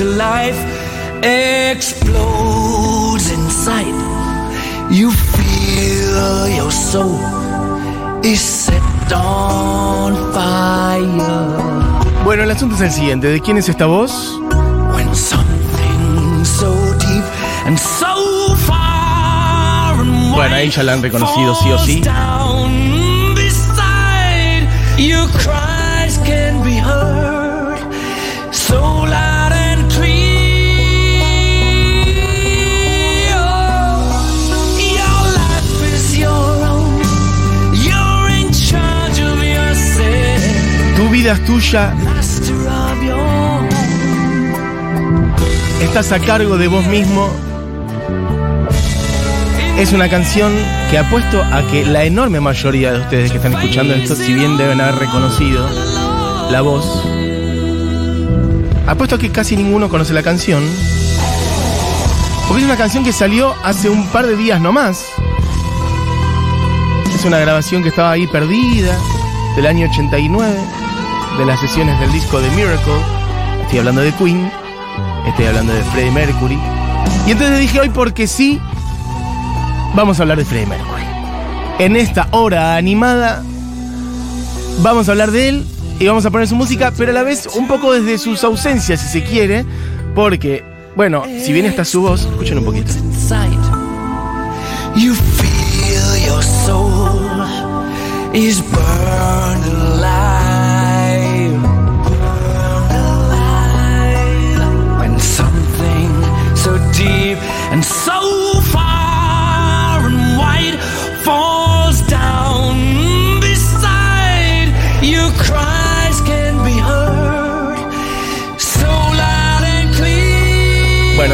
life explodes inside. You feel your soul is set on fire. Bueno, el asunto es el siguiente. ¿De quién es esta voz? When something so deep and so far and Bueno, ahí ya la han reconocido sí o sí. down tuya, estás a cargo de vos mismo. Es una canción que apuesto a que la enorme mayoría de ustedes que están escuchando esto, si bien deben haber reconocido la voz, apuesto a que casi ninguno conoce la canción. Porque es una canción que salió hace un par de días nomás. Es una grabación que estaba ahí perdida, del año 89, de las sesiones del disco de Miracle. Estoy hablando de Queen, estoy hablando de Freddie Mercury. Y entonces dije hoy porque sí, vamos a hablar de Freddie Mercury. En esta hora animada vamos a hablar de él y vamos a poner su música, pero a la vez un poco desde sus ausencias, si se quiere, porque, bueno, si bien está su voz, escuchen un poquito. You feel your soul is burned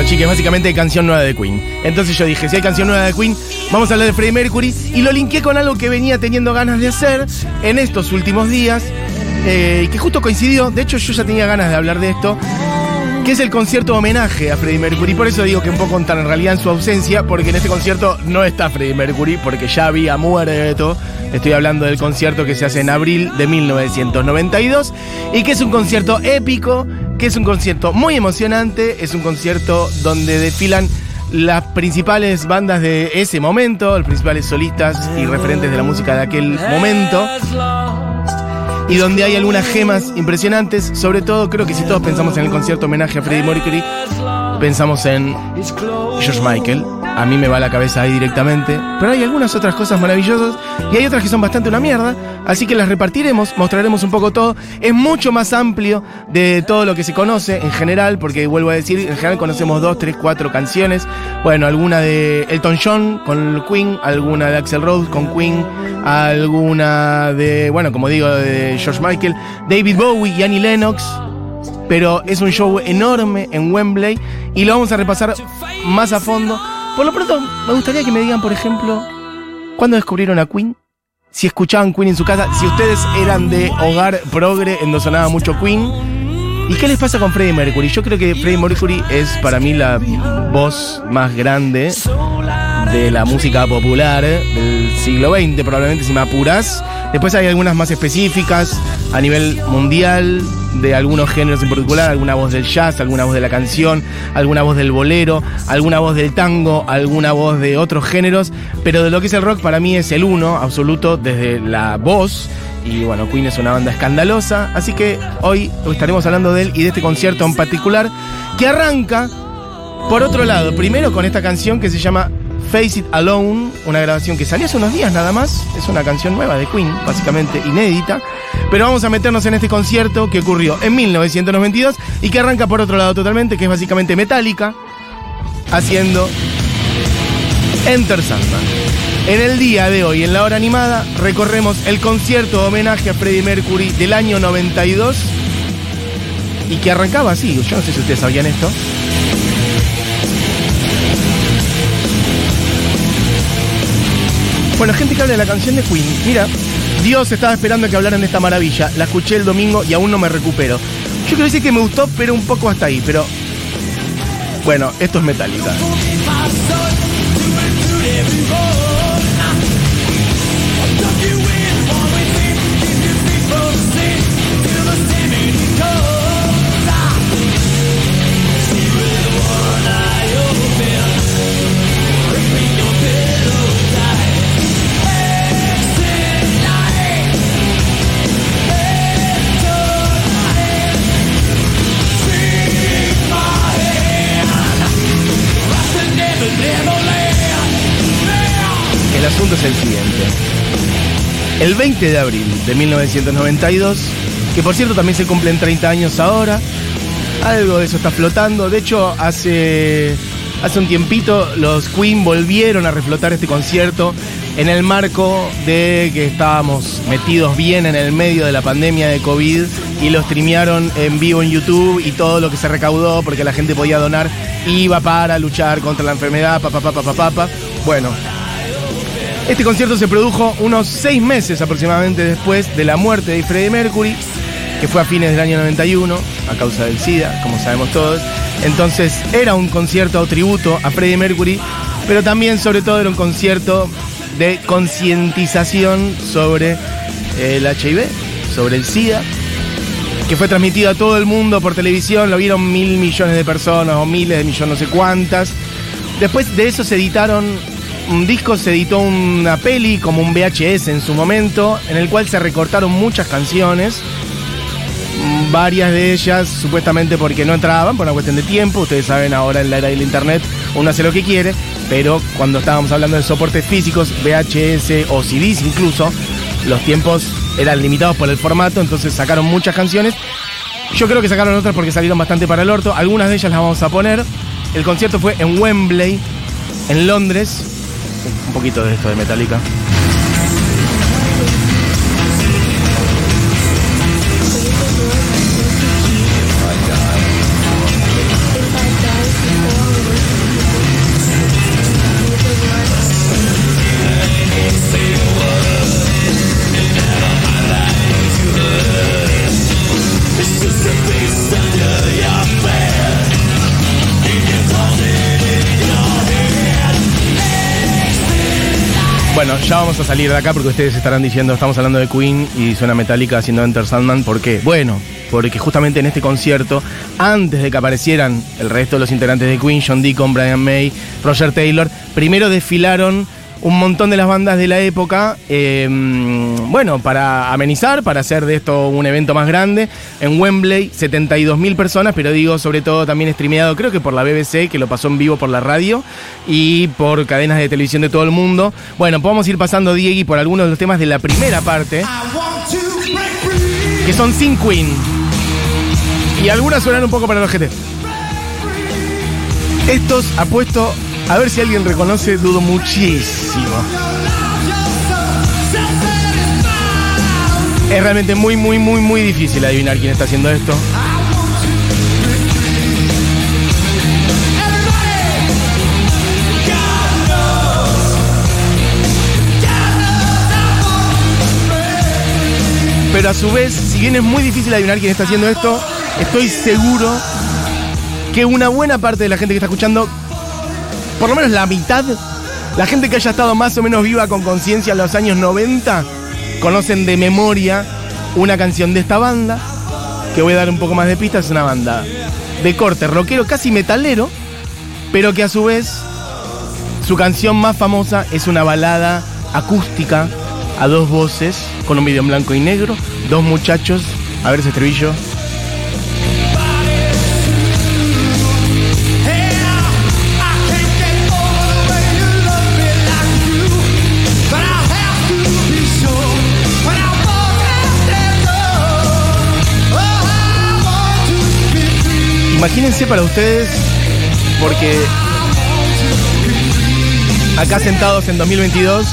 chicas, básicamente hay canción nueva de Queen. Entonces yo dije, si hay canción nueva de Queen, vamos a hablar de Freddie Mercury. Y lo linké con algo que venía teniendo ganas de hacer en estos últimos días. eh, que justo coincidió, de hecho yo ya tenía ganas de hablar de esto, que es el concierto homenaje a Freddie Mercury. Por eso digo que un poco en realidad en su ausencia, porque en este concierto no está Freddie Mercury, porque ya había muerto. Estoy hablando del concierto que se hace en abril de 1992 y que es un concierto épico, que es un concierto muy emocionante, es un concierto donde desfilan las principales bandas de ese momento, los principales solistas y referentes de la música de aquel momento y donde hay algunas gemas impresionantes. Sobre todo, creo que si todos pensamos en el concierto homenaje a Freddie Mercury, pensamos en George Michael. A mí me va la cabeza ahí directamente. Pero hay algunas otras cosas maravillosas y hay otras que son bastante una mierda. Así que las repartiremos, mostraremos un poco todo. Es mucho más amplio de todo lo que se conoce en general, porque vuelvo a decir, en general conocemos dos, tres, cuatro canciones. Bueno, alguna de Elton John con Queen, alguna de Axel Rose con Queen, alguna de, bueno, como digo, de George Michael, David Bowie y Annie Lennox pero es un show enorme en Wembley y lo vamos a repasar más a fondo. Por lo pronto, me gustaría que me digan, por ejemplo, ¿cuándo descubrieron a Queen? Si escuchaban Queen en su casa, si ustedes eran de hogar progre en donde sonaba mucho Queen. ¿Y qué les pasa con Freddie Mercury? Yo creo que Freddie Mercury es para mí la voz más grande de la música popular del siglo XX, probablemente si me apuras. Después hay algunas más específicas a nivel mundial, de algunos géneros en particular, alguna voz del jazz, alguna voz de la canción, alguna voz del bolero, alguna voz del tango, alguna voz de otros géneros, pero de lo que es el rock para mí es el uno absoluto desde la voz. Y bueno, Queen es una banda escandalosa, así que hoy estaremos hablando de él y de este concierto en particular, que arranca, por otro lado, primero con esta canción que se llama Face It Alone, una grabación que salió hace unos días nada más, es una canción nueva de Queen, básicamente inédita, pero vamos a meternos en este concierto que ocurrió en 1992 y que arranca por otro lado totalmente, que es básicamente Metallica, haciendo Enter Sandman. En el día de hoy, en la hora animada, recorremos el concierto de homenaje a Freddie Mercury del año 92 y que arrancaba así, yo no sé si ustedes sabían esto. Bueno, gente que habla de la canción de Queen. Mira, Dios estaba esperando que hablaran de esta maravilla. La escuché el domingo y aún no me recupero. Yo quiero decir que me gustó, pero un poco hasta ahí. Pero bueno, esto es Metallica. Punto es el siguiente. El 20 de abril de 1992, que por cierto también se cumplen 30 años ahora, algo de eso está flotando. De hecho, hace, hace un tiempito los Queen volvieron a reflotar este concierto en el marco de que estábamos metidos bien en el medio de la pandemia de COVID y lo streamearon en vivo en YouTube y todo lo que se recaudó porque la gente podía donar iba para luchar contra la enfermedad, papá, papá, papá, papá. Bueno, este concierto se produjo unos seis meses aproximadamente después de la muerte de Freddie Mercury, que fue a fines del año 91 a causa del SIDA, como sabemos todos. Entonces era un concierto o tributo a Freddie Mercury, pero también sobre todo era un concierto de concientización sobre el HIV, sobre el SIDA, que fue transmitido a todo el mundo por televisión, lo vieron mil millones de personas o miles de millones, no sé cuántas. Después de eso se editaron un disco, se editó una peli como un VHS en su momento, en el cual se recortaron muchas canciones, varias de ellas supuestamente porque no entraban por una cuestión de tiempo, ustedes saben ahora en la era del internet uno hace lo que quiere, pero cuando estábamos hablando de soportes físicos, VHS o CDs incluso, los tiempos eran limitados por el formato, entonces sacaron muchas canciones. Yo creo que sacaron otras porque salieron bastante para el orto, algunas de ellas las vamos a poner. El concierto fue en Wembley, en Londres. Poquito de esto de Metallica. Bueno, ya vamos a salir de acá porque ustedes estarán diciendo, estamos hablando de Queen y suena Metallica haciendo Enter Sandman. ¿Por qué? Bueno, porque justamente en este concierto, antes de que aparecieran el resto de los integrantes de Queen, John Deacon, Brian May, Roger Taylor, primero desfilaron un montón de las bandas de la época, eh, bueno, para amenizar, para hacer de esto un evento más grande. En Wembley, 72 mil personas, pero digo, sobre todo también streameado, creo que por la BBC, que lo pasó en vivo por la radio, y por cadenas de televisión de todo el mundo. Bueno, podemos ir pasando, Diego, por algunos de los temas de la primera parte, que son sin Queen. Y algunas suenan un poco para los GT. Estos apuesto a ver si alguien reconoce, dudo muchísimo. Es realmente muy, muy, muy, muy difícil adivinar quién está haciendo esto. Pero a su vez, si bien es muy difícil adivinar quién está haciendo esto, estoy seguro que una buena parte de la gente que está escuchando por lo menos la mitad, la gente que haya estado más o menos viva con conciencia en los años 90, conocen de memoria una canción de esta banda, que voy a dar un poco más de pistas, es una banda de corte rockero, casi metalero, pero que a su vez su canción más famosa es una balada acústica a dos voces, con un video en blanco y negro, dos muchachos, a ver ese estribillo. Imagínense para ustedes, porque acá sentados en 2022,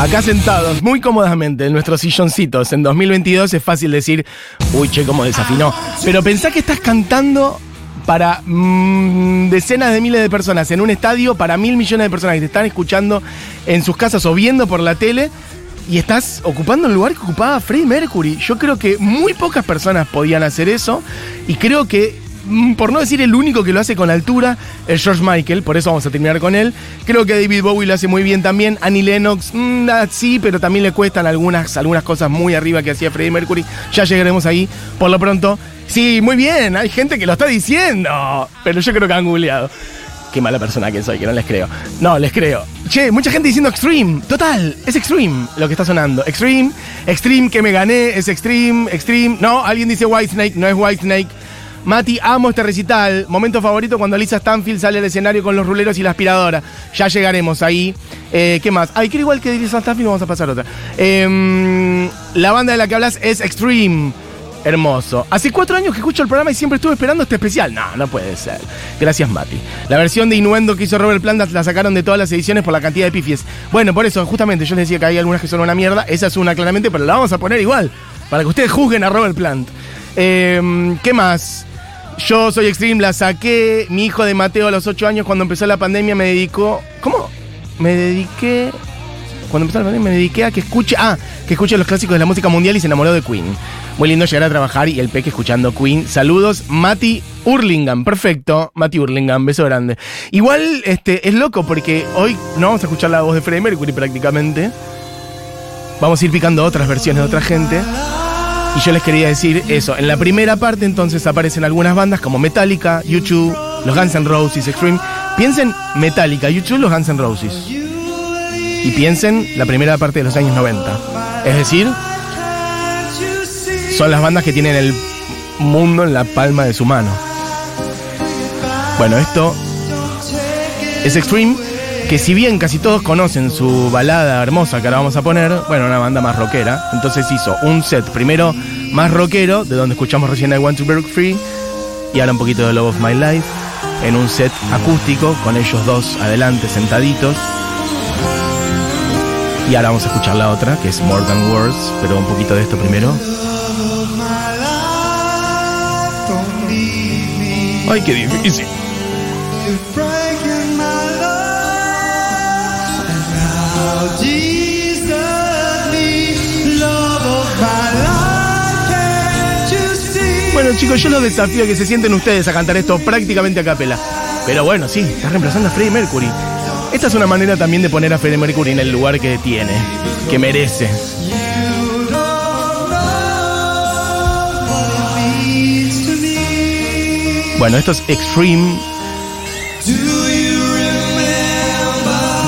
acá sentados muy cómodamente en nuestros silloncitos en 2022 es fácil decir, uy, che, cómo desafinó. Pero pensá que estás cantando para mmm, decenas de miles de personas en un estadio, para mil millones de personas que te están escuchando en sus casas o viendo por la tele y estás ocupando el lugar que ocupaba Freddie Mercury. Yo creo que muy pocas personas podían hacer eso y creo que, mm, por no decir el único que lo hace con altura, es George Michael, por eso vamos a terminar con él. Creo que David Bowie lo hace muy bien también. Annie Lennox, mmm, sí, pero también le cuestan algunas, algunas cosas muy arriba que hacía Freddie Mercury. Ya llegaremos ahí. Por lo pronto, sí, muy bien, hay gente que lo está diciendo, pero yo creo que han googleado. Qué mala persona que soy, que no les creo. No, les creo. Che, mucha gente diciendo Extreme. Total, es Extreme lo que está sonando. Extreme, Extreme que me gané, es Extreme, Extreme. No, alguien dice White Snake, no es White Snake. Mati, amo este recital. Momento favorito cuando Lisa Stanfield sale al escenario con los ruleros y la aspiradora. Ya llegaremos ahí. Eh, ¿Qué más? Ay, quiero igual que Lisa Stanfield, vamos a pasar otra. Em, la banda de la que hablas es Extreme. Hermoso. Hace cuatro años que escucho el programa y siempre estuve esperando este especial. No, no puede ser. Gracias, Mati. La versión de Inuendo que hizo Robert Plant la sacaron de todas las ediciones por la cantidad de pifies. Bueno, por eso, justamente, yo les decía que hay algunas que son una mierda. Esa es una claramente, pero la vamos a poner igual. Para que ustedes juzguen a Robert Plant. Em, ¿Qué más? Yo soy Extreme, la saqué. Mi hijo de Mateo a los ocho años, cuando empezó la pandemia, me dedicó. ¿Cómo? Me dediqué. Cuando la pandemia, me dediqué a que escuche. Ah, que escuche los clásicos de la música mundial y se enamoró de Queen. Muy lindo llegar a trabajar y el peque escuchando Queen. Saludos, Mati Hurlingham. Perfecto, Mati Hurlingham, beso grande. Igual este, es loco porque hoy no vamos a escuchar la voz de Freddie Mercury prácticamente. Vamos a ir picando otras versiones de otra gente. Y yo les quería decir eso. En la primera parte entonces aparecen algunas bandas como Metallica, YouTube, los Guns N' Roses, Extreme. Piensen Metallica, YouTube, los Guns N' Roses. Y piensen la primera parte de los años 90. Es decir, son las bandas que tienen el mundo en la palma de su mano. Bueno, esto es Extreme, que si bien casi todos conocen su balada hermosa que ahora vamos a poner, bueno, una banda más rockera, entonces hizo un set primero más rockero, de donde escuchamos recién I Want to Break Free, y ahora un poquito de Love of My Life, en un set acústico, con ellos dos adelante sentaditos. Y ahora vamos a escuchar la otra, que es More Than Words, pero un poquito de esto primero. Ay, qué difícil. Bueno chicos, yo los desafío a que se sienten ustedes a cantar esto prácticamente a capela. Pero bueno, sí, está reemplazando a Freddie Mercury. Esta es una manera también de poner a Freddie Mercury en el lugar que tiene, que merece. Bueno, esto es Extreme.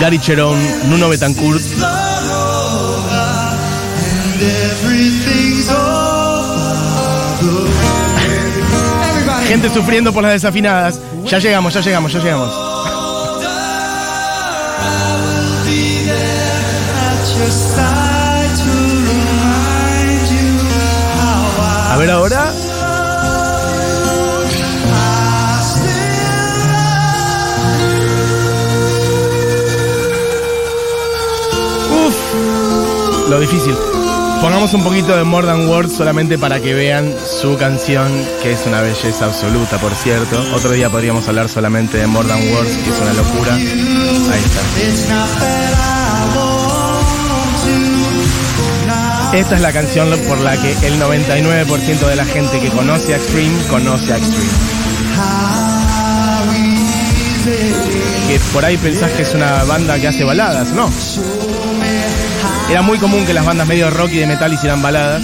Gary Cherón, Nuno Betancourt. Gente sufriendo por las desafinadas. Ya llegamos, ya llegamos, ya llegamos. A ver ahora. Uf, lo difícil. Pongamos un poquito de More Than Words solamente para que vean su canción, que es una belleza absoluta, por cierto. Otro día podríamos hablar solamente de More Than Words, que es una locura. Ahí está. Esta es la canción por la que el 99% de la gente que conoce a Extreme conoce a Extreme. Que por ahí pensás que es una banda que hace baladas, ¿no? Era muy común que las bandas medio rock y de metal hicieran baladas.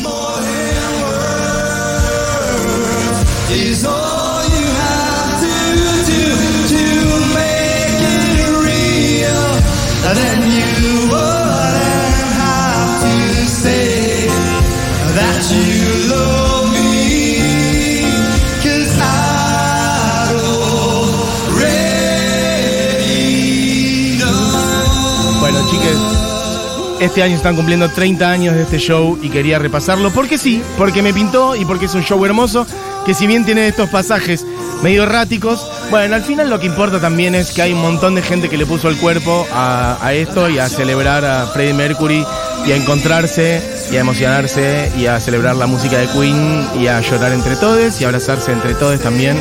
Este año están cumpliendo 30 años de este show y quería repasarlo porque sí, porque me pintó y porque es un show hermoso que si bien tiene estos pasajes medio erráticos, bueno, al final lo que importa también es que hay un montón de gente que le puso el cuerpo a, esto y a celebrar a Freddie Mercury y a encontrarse y a emocionarse y a celebrar la música de Queen y a llorar entre todos y abrazarse entre todos también,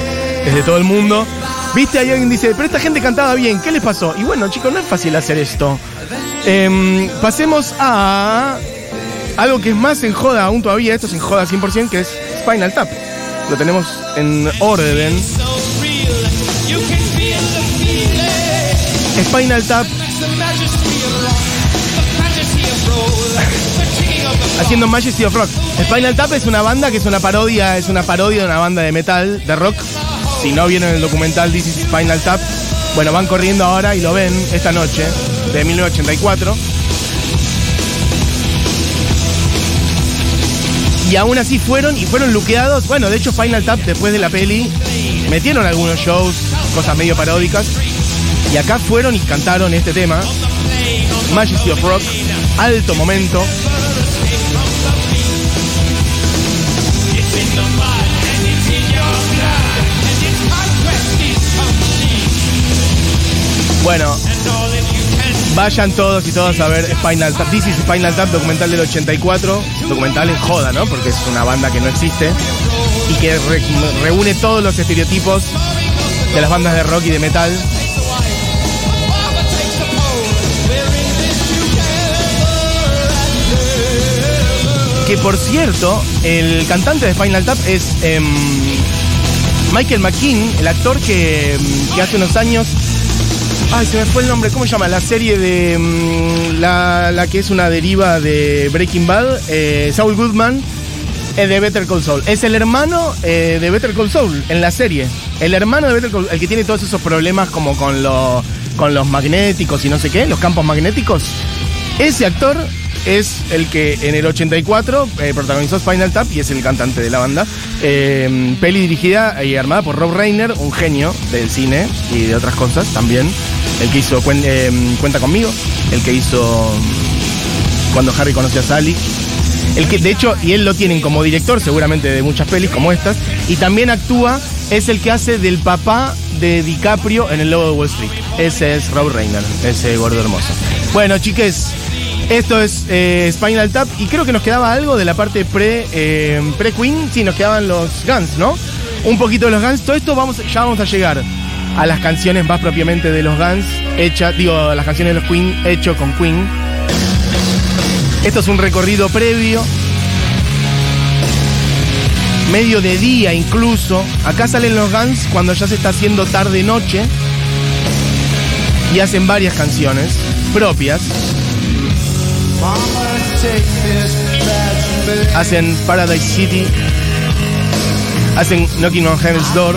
desde todo el mundo. Viste, ahí alguien dice, pero esta gente cantaba bien, ¿qué les pasó? Y bueno, chicos, no es fácil hacer esto. Em, pasemos a algo que es más en joda aún todavía, esto es en joda 100%, que es Spinal Tap. Lo tenemos en orden. Spinal Tap haciendo Majesty of Rock. Spinal Tap es una banda que es una parodia, es una parodia de una banda de metal, de rock. Si no vieron el documental This is Spinal Tap, bueno, van corriendo ahora y lo ven esta noche, de 1984. Y aún así fueron y fueron luqueados. Bueno, de hecho, Final Tap, después de la peli, metieron algunos shows, cosas medio paródicas. Y acá fueron y cantaron este tema. Majesty of Rock, alto momento. Bueno, vayan todos y todas a ver Spinal Tap. This is Spinal Tap, documental del 84. Documental en joda, ¿no? Porque es una banda que no existe y que re- reúne todos los estereotipos de las bandas de rock y de metal. Que por cierto, el cantante de Spinal Tap es em, Michael McKean, el actor que, em, que hace unos años. Ay, se me fue el nombre, ¿cómo se llama? La serie de. em, la, que es una deriva de Breaking Bad, eh, Saul Goodman, eh, de Better Call Saul. Es el hermano eh, de Better Call Saul en la serie. El hermano de Better Call el que tiene todos esos problemas como con, lo- con los magnéticos y no sé qué, los campos magnéticos. Ese actor es el que en el 84 eh, protagonizó Spinal Tap y es el cantante de la banda. Eh, peli dirigida y armada por Rob Reiner, un genio del cine y de otras cosas también. El que hizo eh, Cuenta conmigo, el que hizo mm, Cuando Harry conoció a Sally. El que, de hecho, y él lo tienen como director seguramente de muchas pelis como estas. Y también actúa, es el que hace del papá de DiCaprio en el Lobo de Wall Street. Ese es Rob Reiner, ese gordo hermoso. Bueno, chiques, esto es eh, Spinal Tap y creo que nos quedaba algo de la parte pre, eh, pre-Queen. Sí, nos quedaban los Guns, ¿no? Un poquito de los Guns. Todo esto vamos, ya vamos a llegar a las canciones más propiamente de los Guns, hechas, digo, las canciones de los Queen, hecho con Queen. Esto es un recorrido previo. Medio de día incluso. Acá salen los Guns cuando ya se está haciendo tarde-noche. Y hacen varias canciones propias. Hacen Paradise City. Hacen Knocking on Heaven's Door.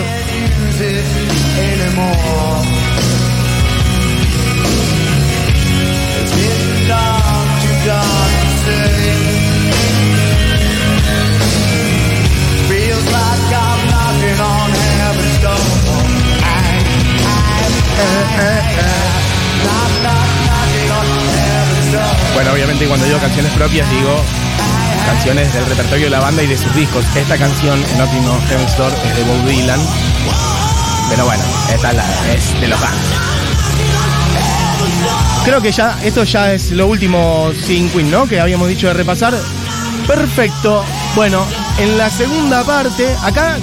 Bueno, obviamente cuando digo canciones propias digo canciones del repertorio de la banda y de sus discos. Esta canción, Knocking on Heaven's Door, es de Bob Dylan. Pero bueno, esta es, la- es de los Guns. Creo que ya, esto ya es lo último sin Queen, ¿no? Que habíamos dicho de repasar. Perfecto. Bueno, en la segunda parte, acá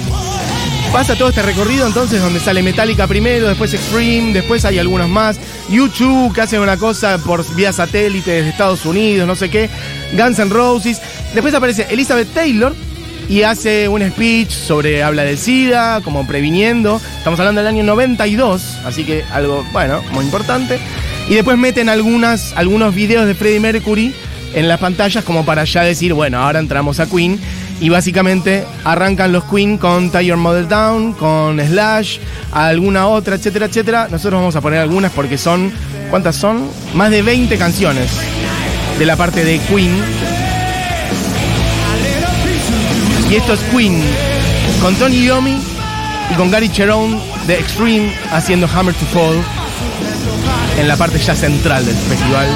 pasa todo este recorrido entonces donde sale Metallica primero, después Extreme, después hay algunos más. YouTube que hacen una cosa por vía satélite desde Estados Unidos, no sé qué. Guns N' Roses. Después aparece Elizabeth Taylor y hace un speech sobre habla del SIDA, como previniendo. Estamos hablando del año 92, así que algo, bueno, muy importante. Y después meten algunas, algunos videos de Freddie Mercury en las pantallas como para ya decir, bueno, ahora entramos a Queen. Y básicamente arrancan los Queen con Your Mother Down, con Slash, alguna otra, etcétera, etcétera. Nosotros vamos a poner algunas porque son, ¿cuántas son? Más de 20 canciones de la parte de Queen. Y esto es Queen con Tony Iommi y con Gary Cherone de Extreme haciendo Hammer to Fall en la parte ya central del festival.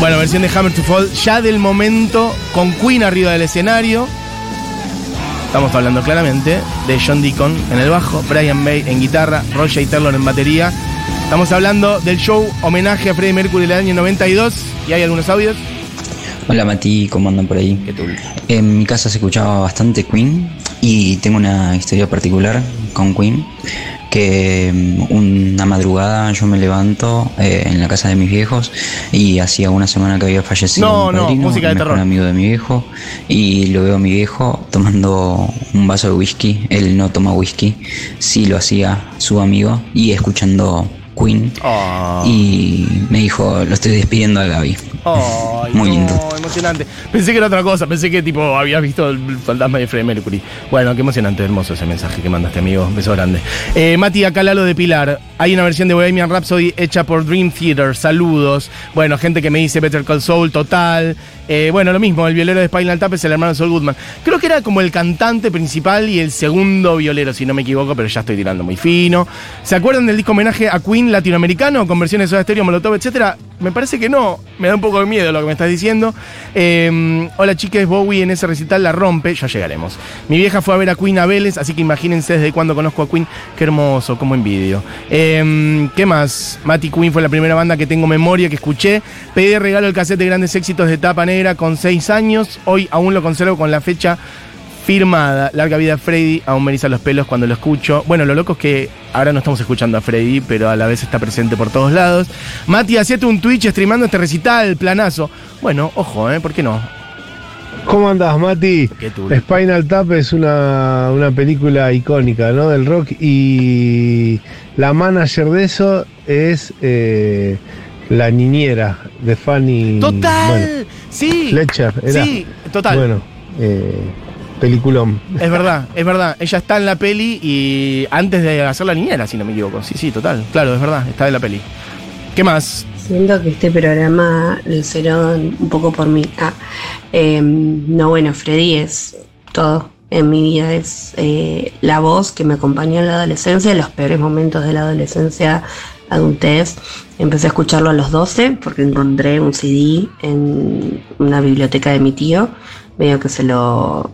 Bueno, versión de Hammer to Fall, ya del momento con Queen arriba del escenario. Estamos hablando claramente de John Deacon en el bajo, Brian May en guitarra, Roger Taylor en batería. Estamos hablando del show homenaje a Freddie Mercury del año 92 y hay algunos audios. Hola Mati, ¿cómo andan por ahí? ¿Qué tal? En mi casa se escuchaba bastante Queen y tengo una historia particular con Queen. Que mm, una madrugada yo me levanto eh, en la casa de mis viejos y hacía una semana que había fallecido No, mi no, padrino, música de el mejor terror. amigo de mi viejo y lo veo a mi viejo tomando un vaso de whisky. Él no toma whisky, sí lo hacía su amigo y escuchando Queen Oh. y me dijo lo estoy despidiendo a Gaby. Muy no, lindo. emocionante. Pensé que era otra cosa, pensé que tipo habías visto el fantasma de Freddie Mercury. Bueno, qué emocionante, hermoso ese mensaje que mandaste, amigo. Beso grande. Eh, Mati, acá Lalo de Pilar. Hay una versión de Bohemian Rhapsody hecha por Dream Theater. Saludos. Bueno, gente que me dice Better Call Saul, total. Eh, bueno, lo mismo, el violero de Spinal Tap es el hermano de Saul Goodman. Creo que era como el cantante principal y el segundo violero, si no me equivoco, pero ya estoy tirando muy fino. ¿Se acuerdan del disco homenaje a Queen latinoamericano con versiones de Soda Stereo, Molotov, etcétera? Me parece que no. Me da un poco de miedo lo que me estás diciendo. Eh, hola chicas, Bowie en ese recital la rompe. Ya llegaremos. Mi vieja fue a ver a Queen a Vélez, así que imagínense desde cuando conozco a Queen. Qué hermoso, cómo envidio. Eh, ¿Qué más? Mati Queen fue la primera banda que tengo memoria, que escuché. Pedí regalo el cassette de grandes éxitos de tapa negra con 6 años. Hoy aún lo conservo con la fecha firmada. Larga vida Freddy, aún me eriza los pelos cuando lo escucho. Bueno, lo loco es que ahora no estamos escuchando a Freddy, pero a la vez está presente por todos lados. Mati, hacete un Twitch streamando este recital, planazo. Bueno, ojo, ¿eh? ¿Por qué no? ¿Cómo andás, Mati? Spinal Tap es una, una película icónica, ¿no? Del rock y la manager de eso es eh, la niñera de Fanny. ¡Total! bueno, sí. Fletcher, era. Sí, total. Bueno, eh, peliculón. Es verdad, es verdad. Ella está en la peli y antes de hacer la niñera, si no me equivoco. Sí, sí, total. Claro, es verdad, está en la peli. ¿Qué más? Siento que este programa lo hicieron un poco por mí. Ah, eh, no, bueno, Freddy es todo en mi vida. Es eh, la voz que me acompañó en la adolescencia, en los peores momentos de la adolescencia, adultez. Empecé a escucharlo a los 12 porque encontré un CD en una biblioteca de mi tío. Medio que se lo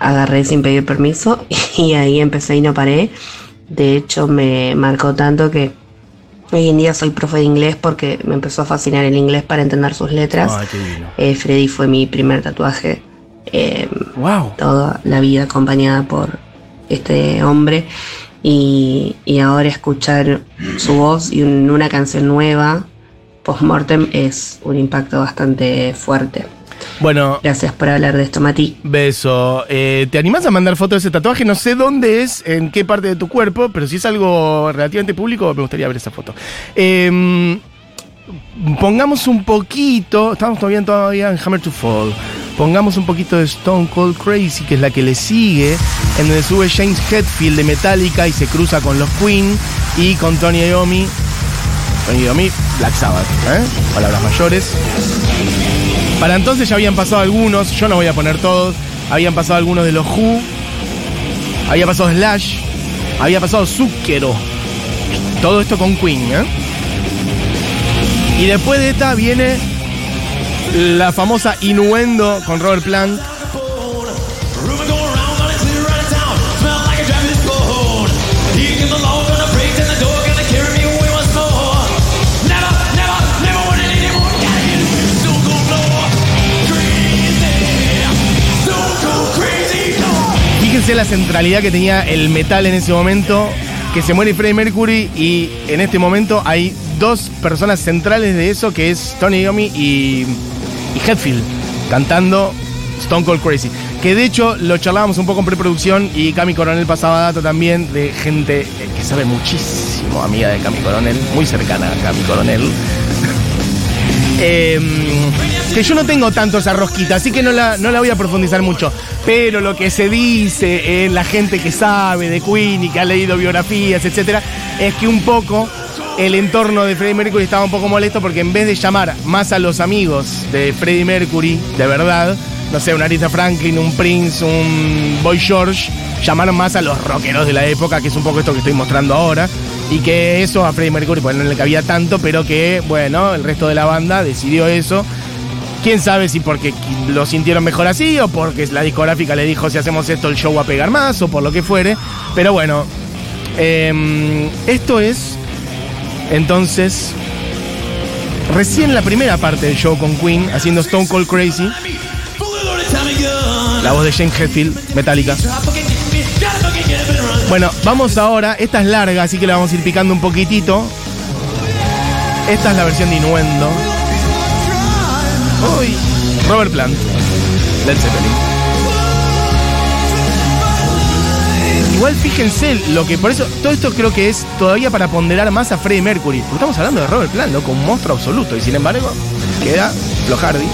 agarré sin pedir permiso y ahí empecé y no paré. De hecho, me marcó tanto que Hoy en día soy profe de inglés porque me empezó a fascinar el inglés para entender sus letras. Eh, Freddy fue mi primer tatuaje. eh, Wow. toda la vida acompañada por este hombre. Y, y ahora escuchar su voz y un- una canción nueva, post-mortem, es un impacto bastante fuerte. Bueno, Gracias por hablar de esto, Mati. beso. Eh, ¿Te animás a mandar fotos de ese tatuaje? No sé dónde es, en qué parte de tu cuerpo, pero si es algo relativamente público, me gustaría ver esa foto. Eh, pongamos un poquito, estamos todavía, todavía en Hammer to Fall. Pongamos un poquito de Stone Cold Crazy, que es la que le sigue, en donde sube James Hetfield de Metallica y se cruza con los Queen y con Tony Iommi. Tony Iommi, Black Sabbath, ¿eh? Palabras mayores. Para entonces ya habían pasado algunos, yo no voy a poner todos, habían pasado algunos de los Who, había pasado Slash, había pasado Zucchero. Todo esto con Queen, ¿eh? Y después de esta viene la famosa Innuendo con Robert Plant. Fíjense la centralidad que tenía el metal en ese momento, que se muere Freddie Mercury y en este momento hay dos personas centrales de eso, que es Tony Iommi y, y Hetfield, cantando Stone Cold Crazy. Que de hecho lo charlábamos un poco en preproducción y Cami Coronel pasaba dato también de gente que sabe muchísimo, amiga de Cami Coronel, muy cercana a Cami Coronel. Eh, que yo no tengo tanto esa rosquita, así que no la, no la voy a profundizar mucho. Pero lo que se dice en la gente que sabe de Queen y que ha leído biografías, etcétera, es que un poco el entorno de Freddie Mercury estaba un poco molesto porque en vez de llamar más a los amigos de Freddie Mercury, de verdad, no sé, un Aretha Franklin, un Prince, un Boy George, llamaron más a los rockeros de la época, que es un poco esto que estoy mostrando ahora. Y que eso a Freddie Mercury pues, no le cabía tanto, pero que, bueno, el resto de la banda decidió eso. Quién sabe si porque lo sintieron mejor así o porque la discográfica le dijo si hacemos esto el show va a pegar más o por lo que fuere. Pero bueno, em, esto es entonces recién la primera parte del show con Queen haciendo Stone Cold Crazy, la voz de James Hetfield, Metallica. Bueno, vamos ahora. Esta es larga, así que la vamos a ir picando un poquitito. Esta es la versión de Inuendo. Uy. Robert Plant. Led Zeppelin. Igual fíjense lo que por eso todo esto creo que es todavía para ponderar más a Freddie Mercury. Porque estamos hablando de Robert Plant, ¿no? Con un monstruo absoluto. Y sin embargo, queda Flojardi.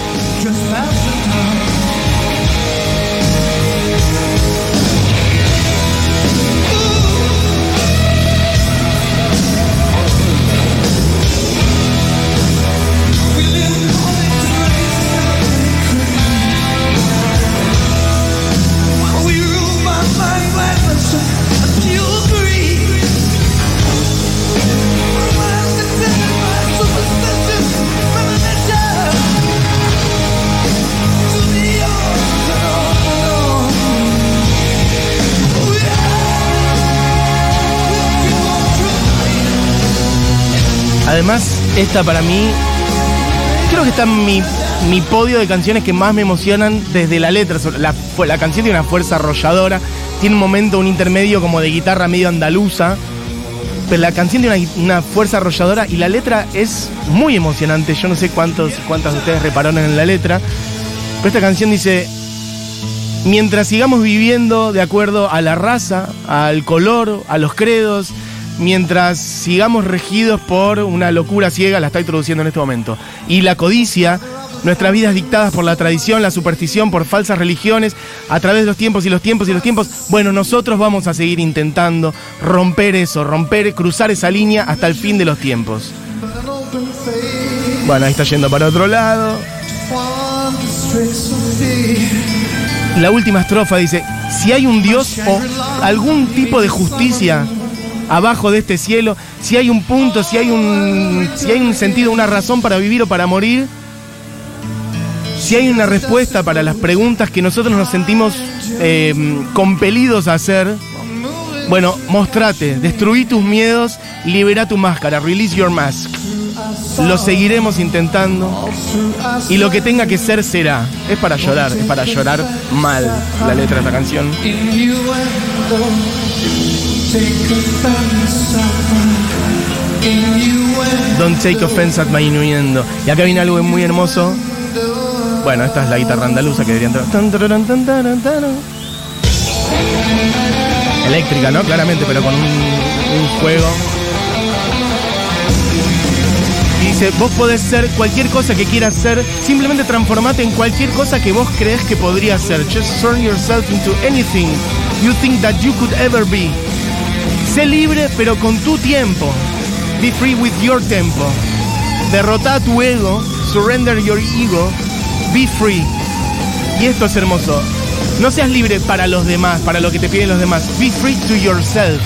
Además, esta para mí, creo que está mi, mi podio de canciones que más me emocionan desde la letra. La, la canción tiene una fuerza arrolladora, tiene un momento, un intermedio como de guitarra medio andaluza. Pero la canción tiene una, una fuerza arrolladora y la letra es muy emocionante. Yo no sé cuántos, cuántas de ustedes repararon en la letra. Pero esta canción dice, mientras sigamos viviendo de acuerdo a la raza, al color, a los credos, mientras sigamos regidos por una locura ciega, la está introduciendo en este momento, y la codicia, nuestras vidas dictadas por la tradición, la superstición, por falsas religiones, a través de los tiempos y los tiempos y los tiempos, bueno, nosotros vamos a seguir intentando romper eso, romper, cruzar esa línea hasta el fin de los tiempos. Bueno, ahí está yendo para otro lado. La última estrofa dice, si hay un Dios o algún tipo de justicia abajo de este cielo, si hay un punto, si hay un, si hay un sentido, una razón para vivir o para morir, si hay una respuesta para las preguntas que nosotros nos sentimos eh, compelidos a hacer, bueno, mostrate, destruí tus miedos, libera tu máscara, release your mask. Lo seguiremos intentando y lo que tenga que ser será. Es para llorar, es para llorar mal la letra de esta canción. Don't take offense at my innuendo. Y acá viene algo muy hermoso. Bueno, esta es la guitarra andaluza que debería entrar. Eléctrica, ¿no? Claramente, pero con un, un juego. Y dice, vos podés ser cualquier cosa que quieras ser, simplemente transformate en cualquier cosa que vos crees que podría ser. Just turn yourself into anything you think that you could ever be. Sé libre, pero con tu tiempo. Be free with your tempo. Derrota a tu ego, surrender your ego, be free. Y esto es hermoso. No seas libre para los demás, para lo que te piden los demás. Be free to yourself.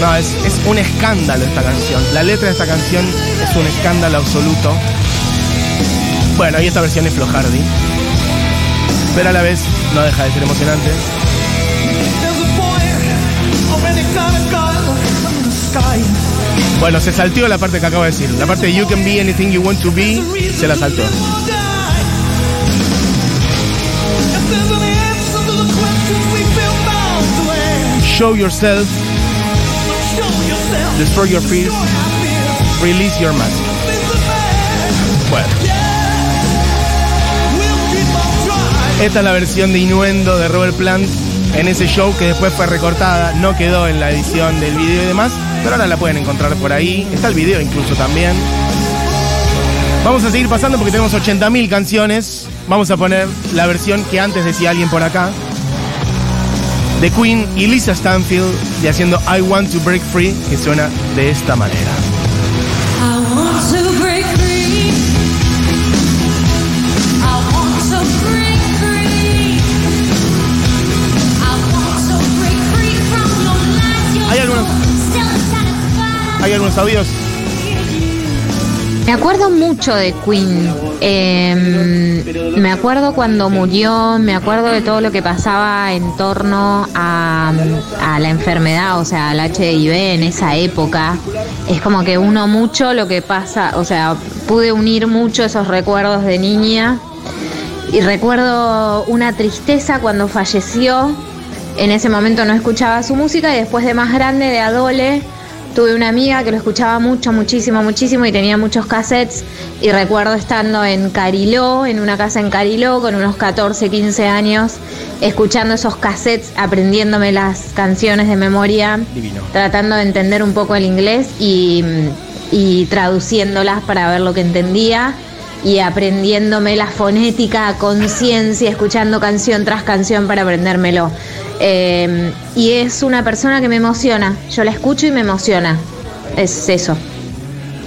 No, es, es un escándalo esta canción. La letra de esta canción es un escándalo absoluto. Bueno, y esta versión es Flojardi. Pero a la vez no deja de ser emocionante. Bueno, se salteó la parte que acabo de decir. La parte de You can be anything you want to be, se la saltó. Show yourself, destroy your fears, release your mask. Bueno, esta es la versión de Inuendo de Robert Plant en ese show que después fue recortada, no quedó en la edición del video y demás, pero ahora la pueden encontrar por ahí. Está el video incluso también. Vamos a seguir pasando porque tenemos 80.000 canciones. Vamos a poner la versión que antes decía alguien por acá. De Queen y Lisa Stanfield y haciendo I Want to Break Free, que suena de esta manera. ¿Hay algunos audios? Me acuerdo mucho de Queen. Eh, me acuerdo cuando murió, me acuerdo de todo lo que pasaba en torno a, a la enfermedad, o sea, al HIV en esa época. Es como que uno mucho lo que pasa, o sea, pude unir mucho esos recuerdos de niña. Y recuerdo una tristeza cuando falleció, En ese momento no escuchaba su música y después de más grande, de adole, tuve una amiga que lo escuchaba mucho, muchísimo, muchísimo y tenía muchos cassettes. Y recuerdo estando en Cariló, en una casa en Cariló, con unos 14, 15 años, escuchando esos cassettes, aprendiéndome las canciones de memoria, Divino. tratando de entender un poco el inglés y, y traduciéndolas para ver lo que entendía y aprendiéndome la fonética a conciencia, escuchando canción tras canción para aprendérmelo. Eh, y es una persona que me emociona. Yo la escucho y me emociona. Es eso.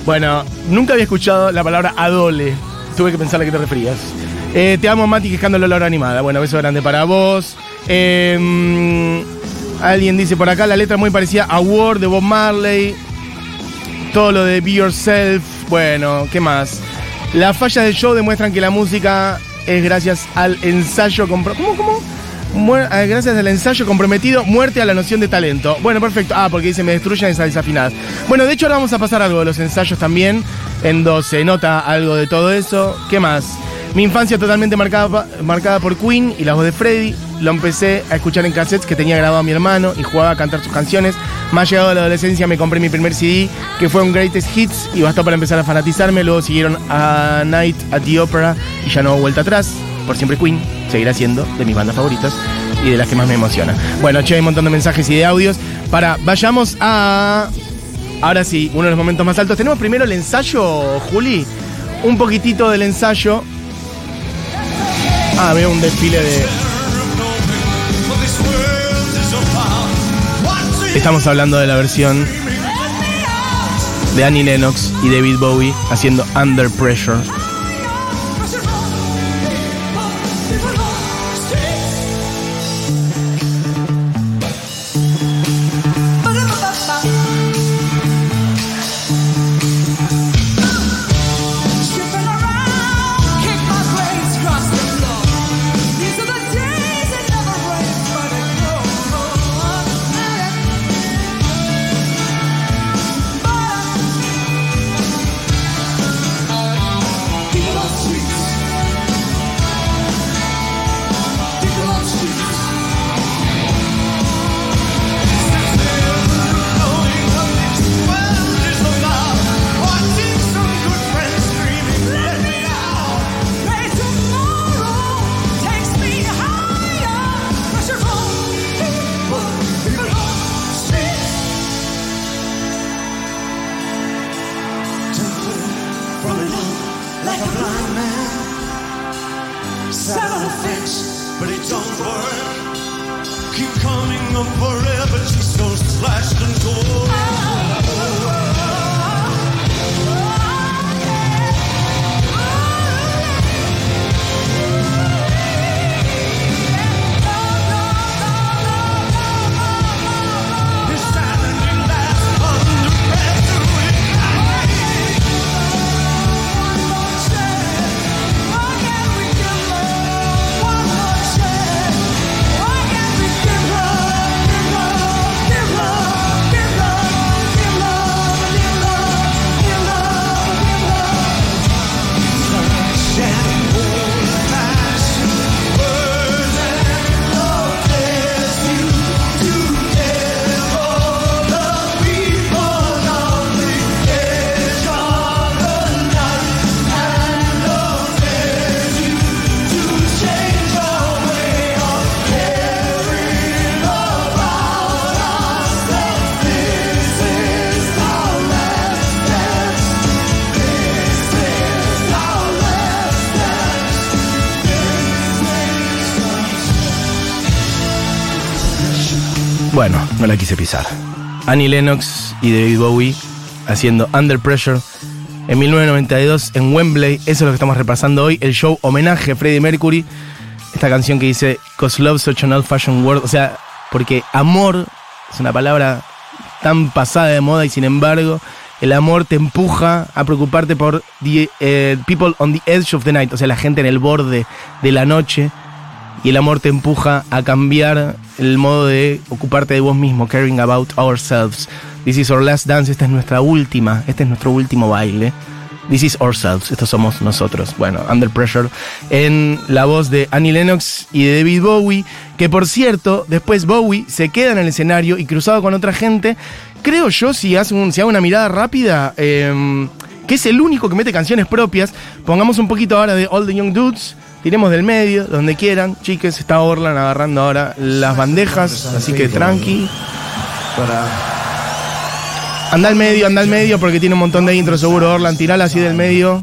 Bueno, nunca había escuchado la palabra adole. Tuve que pensar a qué te referías. Eh, te amo, Mati, quejándolo la hora animada. Bueno, beso grande para vos. Mm, alguien dice por acá, la letra muy parecida a Word de Bob Marley. Todo lo de Be Yourself. Bueno, ¿qué más? Las fallas del show demuestran que la música es gracias al ensayo compro ¿Cómo, eh, gracias al ensayo comprometido, muerte a la noción de talento. Bueno, perfecto. Ah, porque dice me destruyen esas desafinadas. Bueno, de hecho ahora vamos a pasar algo de los ensayos también, en donde se nota algo de todo eso. ¿Qué más? Mi infancia totalmente marcada, marcada por Queen y la voz de Freddy. Lo empecé a escuchar en cassettes que tenía grabado a mi hermano y jugaba a cantar sus canciones. Más llegado a la adolescencia me compré mi primer CD, que fue un Greatest Hits, y bastó para empezar a fanatizarme. Luego siguieron a Night at the Opera y ya no hubo vuelta atrás. Por siempre Queen seguirá siendo de mis bandas favoritas y de las que más me emociona. Bueno, che, hay un montón de mensajes y de audios. Para, vayamos a. Ahora sí, uno de los momentos más altos. Tenemos primero el ensayo, Juli. Un poquitito del ensayo. Ah, veo un desfile de. Estamos hablando de la versión de Annie Lennox y David Bowie haciendo Under Pressure. Pisar. Annie Lennox y David Bowie haciendo Under Pressure en 1992 en Wembley. Eso es lo que estamos repasando hoy. El show homenaje a Freddie Mercury. Esta canción que dice Cause love's such an old fashioned word. O sea, porque amor es una palabra tan pasada de moda y sin embargo el amor te empuja a preocuparte por the, eh, people on the edge of the night. O sea, la gente en el borde de la noche y el amor te empuja a cambiar el modo de ocuparte de vos mismo, caring about ourselves. This is our last dance, esta es nuestra última, este es nuestro último baile. This is ourselves, estos somos nosotros. Bueno, Under Pressure en la voz de Annie Lennox y de David Bowie, que por cierto, después Bowie se queda en el escenario y cruzado con otra gente. Creo yo, si, hace un- si hago una mirada rápida, eh, que es el único que mete canciones propias. Pongamos un poquito ahora de All the Young Dudes. Tiremos del medio, donde quieran. Chiques, está Orlan agarrando ahora las bandejas, así que tranqui. Anda al medio, anda al medio porque tiene un montón de intro seguro Orlan, tirala así del medio.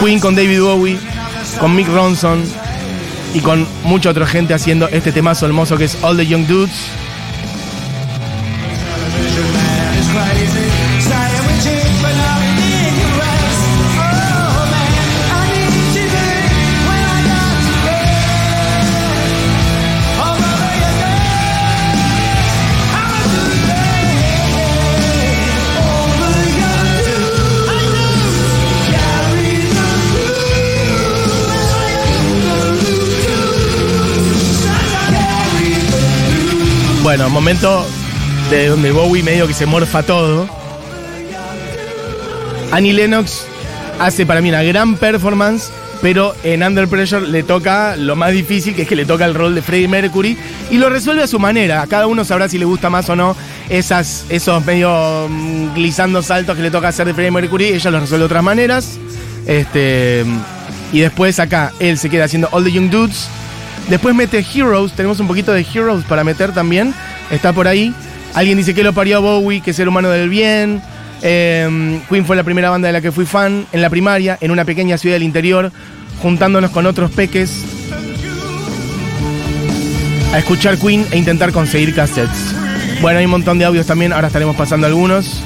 Queen con David Bowie, con Mick Ronson y con mucha otra gente haciendo este temazo hermoso que es All the Young Dudes. Bueno, momento de donde Bowie medio que se morfa todo. Annie Lennox hace para mí una gran performance, pero en Under Pressure le toca lo más difícil, que es que le toca el rol de Freddie Mercury, y lo resuelve a su manera. Cada uno sabrá si le gusta más o no esas, esos medio mm, glissando saltos que le toca hacer de Freddie Mercury. Ella los resuelve de otras maneras. Este, y después acá él se queda haciendo All the Young Dudes. Después mete Heroes, tenemos un poquito de Heroes para meter también. Está por ahí. Alguien dice que lo parió Bowie, que es el humano del bien. Eh, Queen fue la primera banda de la que fui fan en la primaria, en una pequeña ciudad del interior, juntándonos con otros peques a escuchar Queen e intentar conseguir cassettes. Bueno, hay un montón de audios también, ahora estaremos pasando algunos.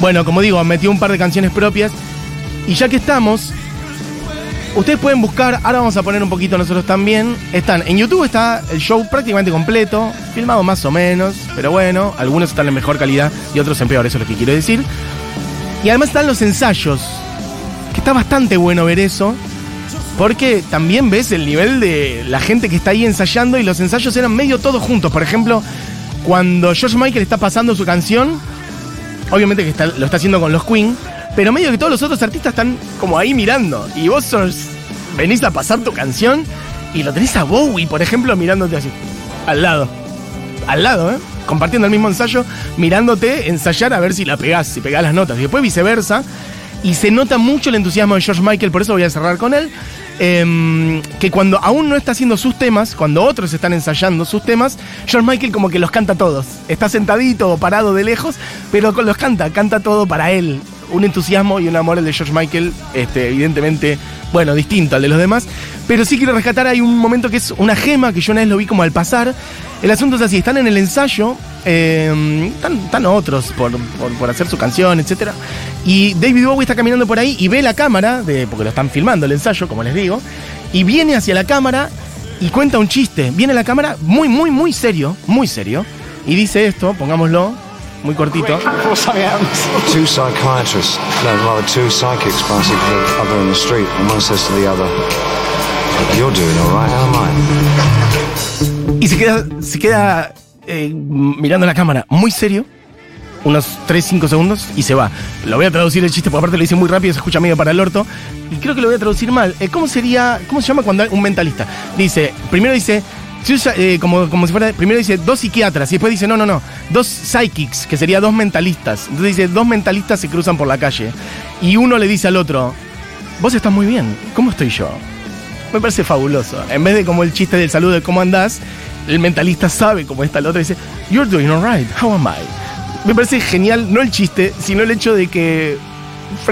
Bueno, como digo, metió un par de canciones propias. Y ya que estamos, ustedes pueden buscar, ahora vamos a poner un poquito nosotros también. Están, en YouTube está el show prácticamente completo, filmado más o menos, pero bueno, algunos están en mejor calidad y otros en peor, eso es lo que quiero decir. Y además están los ensayos, que está bastante bueno ver eso, porque también ves el nivel de la gente que está ahí ensayando y los ensayos eran medio todos juntos. Por ejemplo, cuando George Michael está pasando su canción, obviamente que está- lo está haciendo con los Queen, pero medio que todos los otros artistas están como ahí mirando. Y vos venís a pasar tu canción y lo tenés a Bowie, por ejemplo, mirándote así, al lado. Al lado, ¿eh? Compartiendo el mismo ensayo, mirándote ensayar a ver si la pegás, si pegás las notas. Y después viceversa. Y se nota mucho el entusiasmo de George Michael, por eso voy a cerrar con él. em, que cuando aún no está haciendo sus temas, cuando otros están ensayando sus temas, George Michael como que los canta todos. Está sentadito o parado de lejos, pero los canta, canta todo para él. Un entusiasmo y un amor el de George Michael, este, evidentemente, bueno, distinto al de los demás. Pero sí quiero rescatar, hay un momento que es una gema que yo una vez lo vi como al pasar. El asunto es así, están en el ensayo, eh, están, están otros por, por- por hacer su canción, etc. Y David Bowie está caminando por ahí y ve la cámara, de, porque lo están filmando el ensayo, como les digo, y viene hacia la cámara y cuenta un chiste. Viene a la cámara muy, muy, muy serio, muy serio, y dice esto, pongámoslo, muy cortito. Two psychiatrists, no, rather two psychics passing each other in the street, and one says to the other, You're doing all right, how am I? Y se queda, se queda eh, mirando la cámara muy serio, unos 3-5 segundos, y se va. Lo voy a traducir el chiste, porque aparte lo dice muy rápido, se escucha medio para el orto. Y creo que lo voy a traducir mal. Eh, ¿Cómo sería, cómo se llama cuando hay un mentalista? Dice, primero dice, si usa- eh, como, como si fuera, primero dice dos psiquiatras, y después dice, no, no, no, dos psychics, que sería dos mentalistas. Entonces dice, dos mentalistas se cruzan por la calle. Y uno le dice al otro, vos estás muy bien, ¿cómo estoy yo? Me parece fabuloso. En vez de como el chiste del saludo de cómo andás, el mentalista sabe cómo está el otro y dice, You're doing alright, how am I? Me parece genial, no el chiste, sino el hecho de que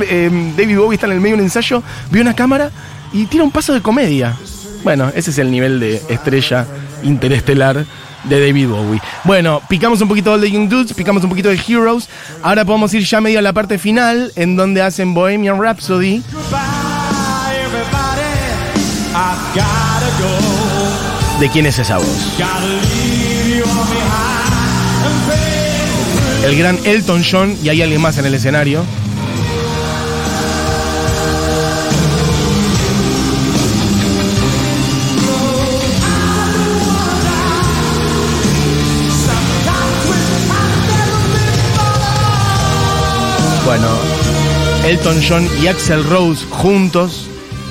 eh, David Bowie está en el medio de un ensayo, ve una cámara y tira un paso de comedia. Bueno, ese es el nivel de estrella interestelar de David Bowie. Bueno, picamos un poquito de Young Dudes, picamos un poquito de Heroes. Ahora podemos ir ya medio a la parte final, en donde hacen Bohemian Rhapsody. ¿De quién es esa voz? El gran Elton John y hay alguien más en el escenario. Elton John y Axel Rose juntos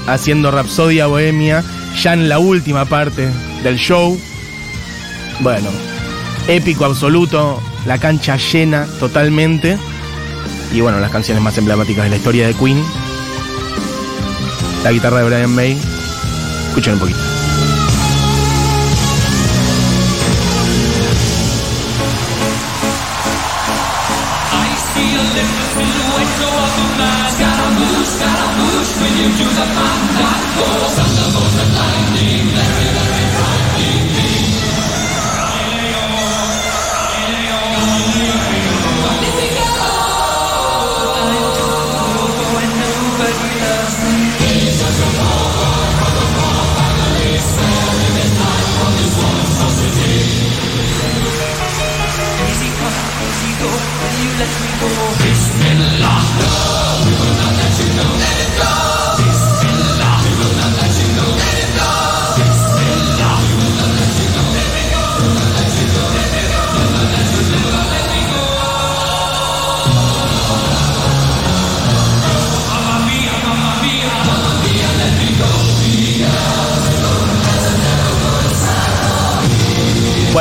haciendo Rapsodia Bohemia ya en la última parte del show. Bueno, épico absoluto, la cancha llena totalmente. Y bueno, las canciones más emblemáticas de la historia de Queen. La guitarra de Brian May. Escuchen un poquito.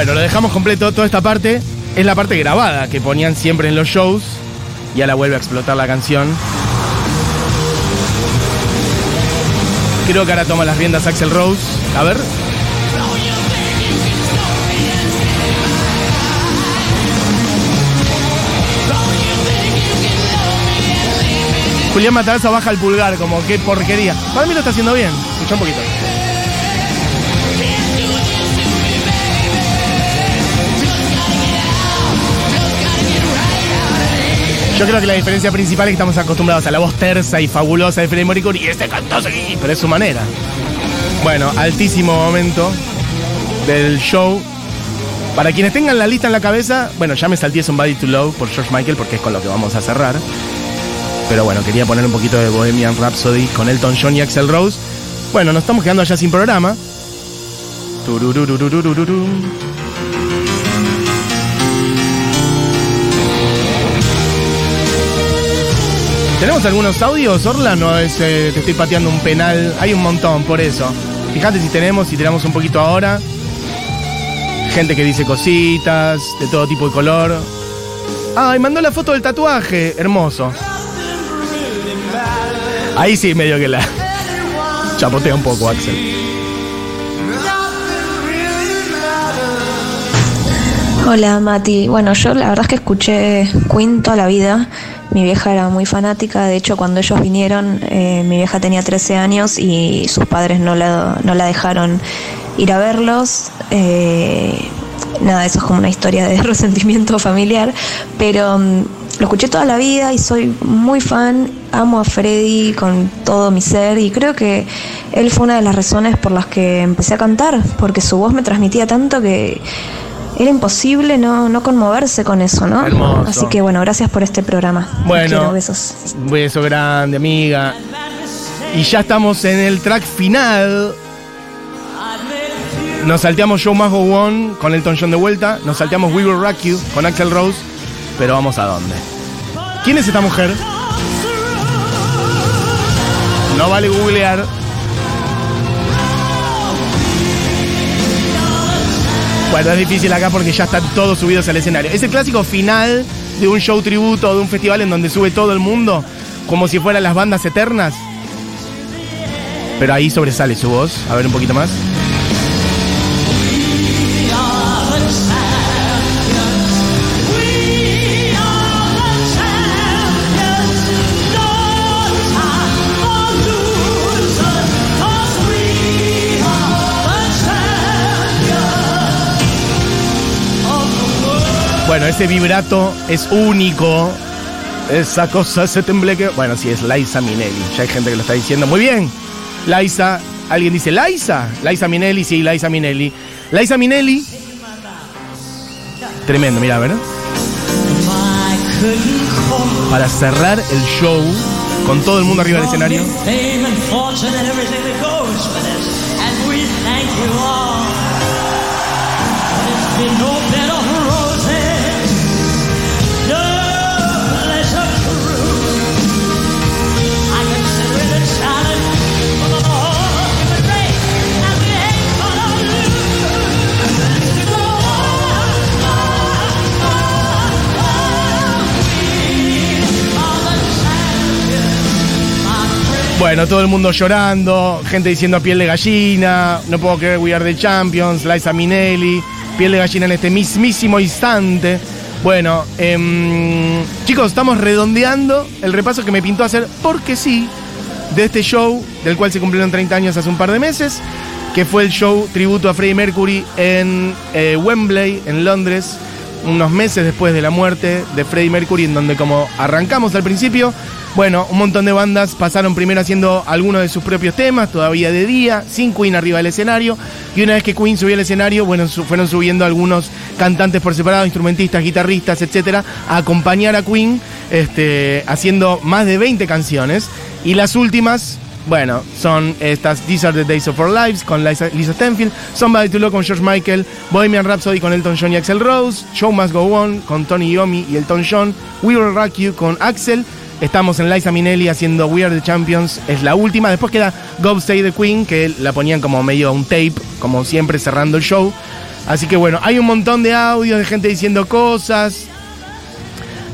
Bueno, lo dejamos completo. Toda esta parte es la parte grabada que ponían siempre en los shows. Y ahora vuelve a explotar la canción. Creo que ahora toma las riendas Axel Rose. A ver. Julián Matarazzo baja el pulgar, como qué porquería. Para mí lo está haciendo bien. Escucha un poquito. Yo creo que la diferencia principal es que estamos acostumbrados a la voz tersa y fabulosa de Freddie Mercury y este cantó así, pero es su manera. Bueno, altísimo momento del show. Para quienes tengan la lista en la cabeza, bueno, ya me salté Somebody to Love por George Michael porque es con lo que vamos a cerrar. Pero bueno, quería poner un poquito de Bohemian Rhapsody con Elton John y Axel Rose. Bueno, nos estamos quedando ya sin programa. ¿Tenemos algunos audios, Orla? No es, eh, te estoy pateando un penal. Hay un montón, por eso. Fíjate si tenemos, si tenemos un poquito ahora. Gente que dice cositas, de todo tipo y color. Ay, mandó la foto del tatuaje. Hermoso. Ahí sí medio que la chapotea un poco, Axel. Hola Mati, bueno yo la verdad es que escuché Queen toda la vida, mi vieja era muy fanática, de hecho cuando ellos vinieron eh, mi vieja tenía 13 años y sus padres no la, no la dejaron ir a verlos, eh, nada, eso es como una historia de resentimiento familiar, pero mm, lo escuché toda la vida y soy muy fan, amo a Freddy con todo mi ser y creo que él fue una de las razones por las que empecé a cantar, porque su voz me transmitía tanto que era imposible no, no conmoverse con eso, ¿no? Hermoso. Así que bueno, gracias por este programa. Bueno. quiero, besos. Un beso grande, amiga. Y ya estamos en el track final. Nos salteamos Show Must Go On con Elton John de vuelta. Nos salteamos We Will Rock You con Axel Rose. Pero vamos a dónde. ¿Quién es esta mujer? No vale googlear. Bueno, es difícil acá porque ya están todos subidos al escenario. Es el clásico final de un show tributo, de un festival en donde sube todo el mundo, como si fueran las bandas eternas. Pero ahí sobresale su voz. A ver un poquito más. Bueno, ese vibrato es único. Esa cosa, ese tembleque. Bueno, sí, es Liza Minelli. Ya hay gente que lo está diciendo. Muy bien. Liza. ¿Alguien dice Liza? Liza Minelli, sí, Liza Minelli. Liza Minelli. Tremendo, mira, a ver. Para cerrar el show con todo el mundo arriba del escenario. Bueno, todo el mundo llorando, gente diciendo piel de gallina, no puedo creer We Are the Champions, Liza Minnelli, piel de gallina en este mismísimo instante. Bueno, em, chicos, estamos redondeando el repaso que me pintó hacer, porque sí, de este show, del cual se cumplieron 30 años hace un par de meses, que fue el show tributo a Freddie Mercury en eh, Wembley, en Londres, unos meses después de la muerte de Freddie Mercury, en donde como arrancamos al principio, bueno, un montón de bandas pasaron primero haciendo algunos de sus propios temas, todavía de día, sin Queen arriba del escenario, y una vez que Queen subió al escenario, bueno, su- fueron subiendo algunos cantantes por separado, instrumentistas, guitarristas, etcétera, a acompañar a Queen, este, haciendo más de 20 canciones, y las últimas, bueno, son estas These Are the Days of Our Lives con Lisa, Lisa Stenfield, Somebody to Love con George Michael, Bohemian Rhapsody con Elton John y Axel Rose, Show Must Go On con Tony Iommi y Elton John, We Will Rock You con Axel, estamos en Liza Minnelli haciendo We Are the Champions, es la última, después queda God Save the Queen, que la ponían como medio un tape, como siempre cerrando el show. Así que bueno, hay un montón de audios de gente diciendo cosas,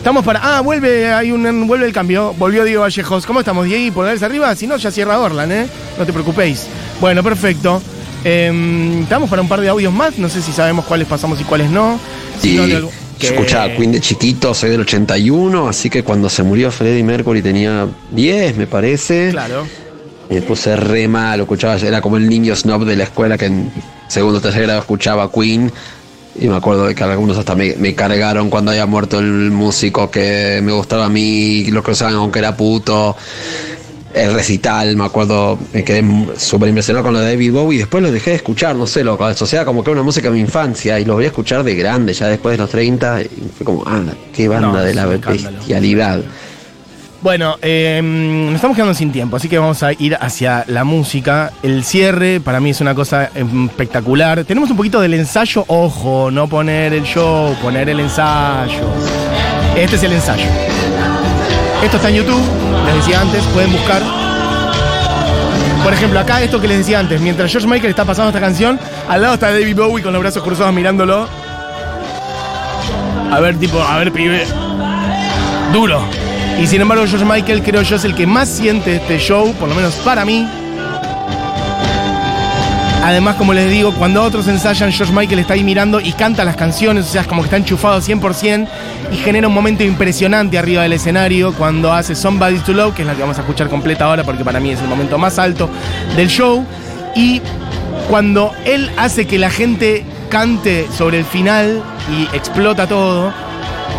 Estamos para. Ah, vuelve, hay un, vuelve el cambio. Volvió Diego Vallejos. ¿Cómo estamos, Diego? ¿Pulgares arriba? Si no, ya cierra Orlan, ¿eh? No te preocupéis. Bueno, perfecto. Em, estamos para un par de audios más. No sé si sabemos cuáles pasamos y cuáles no. Si Y no, yo escuchaba Queen de chiquito, soy del 81, así que cuando se murió Freddie Mercury tenía 10, me parece. Claro. Me puse re mal, escuchaba, era como el niño snob de la escuela que en segundo o tercer grado escuchaba Queen. Y me acuerdo de que algunos hasta me, me cargaron cuando había muerto el músico que me gustaba a mí, lo que usaban aunque era puto. El recital, me acuerdo, me quedé súper impresionado con lo de David Bowie y después lo dejé de escuchar, no sé, lo asociaba como que era una música de mi infancia y lo voy a escuchar de grande, ya después de los 30, y fue como, ah, qué banda No, de la bestialidad. Bueno, em, nos estamos quedando sin tiempo, así que vamos a ir hacia la música. El cierre para mí es una cosa espectacular. Tenemos un poquito del ensayo, ojo, no poner el show, poner el ensayo. Este es el ensayo. Esto está en YouTube, les decía antes, pueden buscar. Por ejemplo, acá esto que les decía antes, mientras George Michael está pasando esta canción, al lado está David Bowie con los brazos cruzados mirándolo. A ver, tipo, a ver, pibe. Duro. Y sin embargo, George Michael creo yo es el que más siente este show, por lo menos para mí. Además, como les digo, cuando otros ensayan, George Michael está ahí mirando y canta las canciones, o sea, es como que está enchufado 100% y genera un momento impresionante arriba del escenario cuando hace Somebody to Love, que es la que vamos a escuchar completa ahora porque para mí es el momento más alto del show. Y cuando él hace que la gente cante sobre el final y explota todo,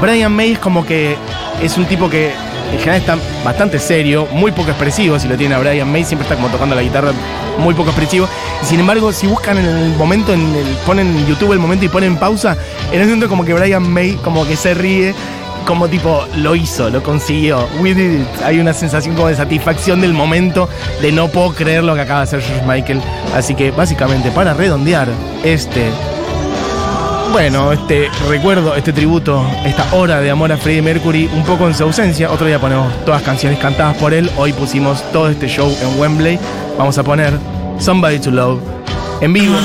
Brian May es como que es un tipo que en general está bastante serio, muy poco expresivo, si lo tiene a Brian May, siempre está como tocando la guitarra, muy poco expresivo. Sin embargo, si buscan en el momento, en el, ponen en YouTube el momento y ponen pausa, en ese momento como que Brian May como que se ríe, como tipo, lo hizo, lo consiguió, we. Hay una sensación como de satisfacción del momento, de no puedo creer lo que acaba de hacer George Michael. Así que básicamente, para redondear este bueno, este recuerdo, este tributo, esta hora de amor a Freddie Mercury, un poco en su ausencia. Otro día ponemos todas canciones cantadas por él. Hoy pusimos todo este show en Wembley. Vamos a poner Somebody to Love en vivo.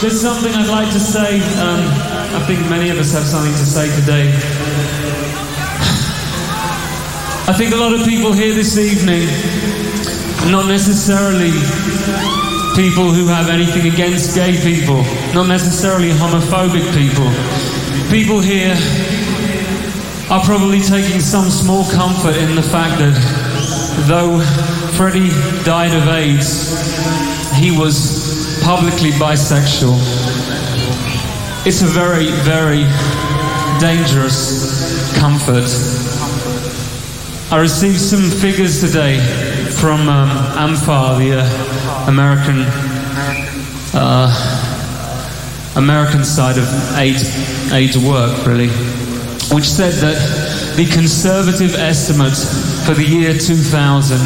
There's something I'd like to say. Um, I think many of us have something to say today. I think a lot of people here this evening, not necessarily people who have anything against gay people, not necessarily homophobic people. People here are probably taking some small comfort in the fact that though Freddie died of AIDS, he was publicly bisexual. It's a very, very dangerous comfort. I received some figures today from um, AMFAR, the uh, American uh, American side of AIDS, AIDS work, really, which said that the conservative estimate for the year 2000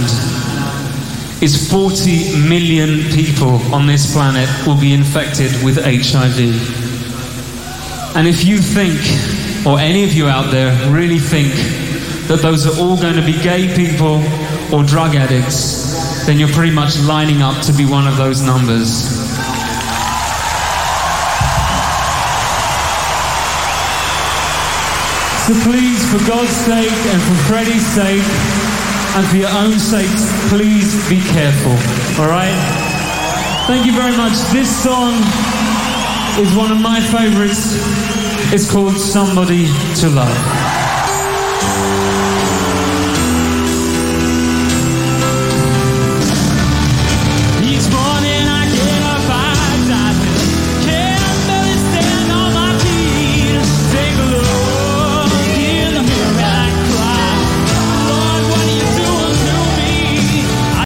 is 40 million people on this planet will be infected with HIV. And if you think, or any of you out there really think, that those are all going to be gay people or drug addicts, then you're pretty much lining up to be one of those numbers. So please, for God's sake and for Freddie's sake, and for your own sakes, please be careful. All right? Thank you very much. This song is one of my favorites. It's called Somebody to Love.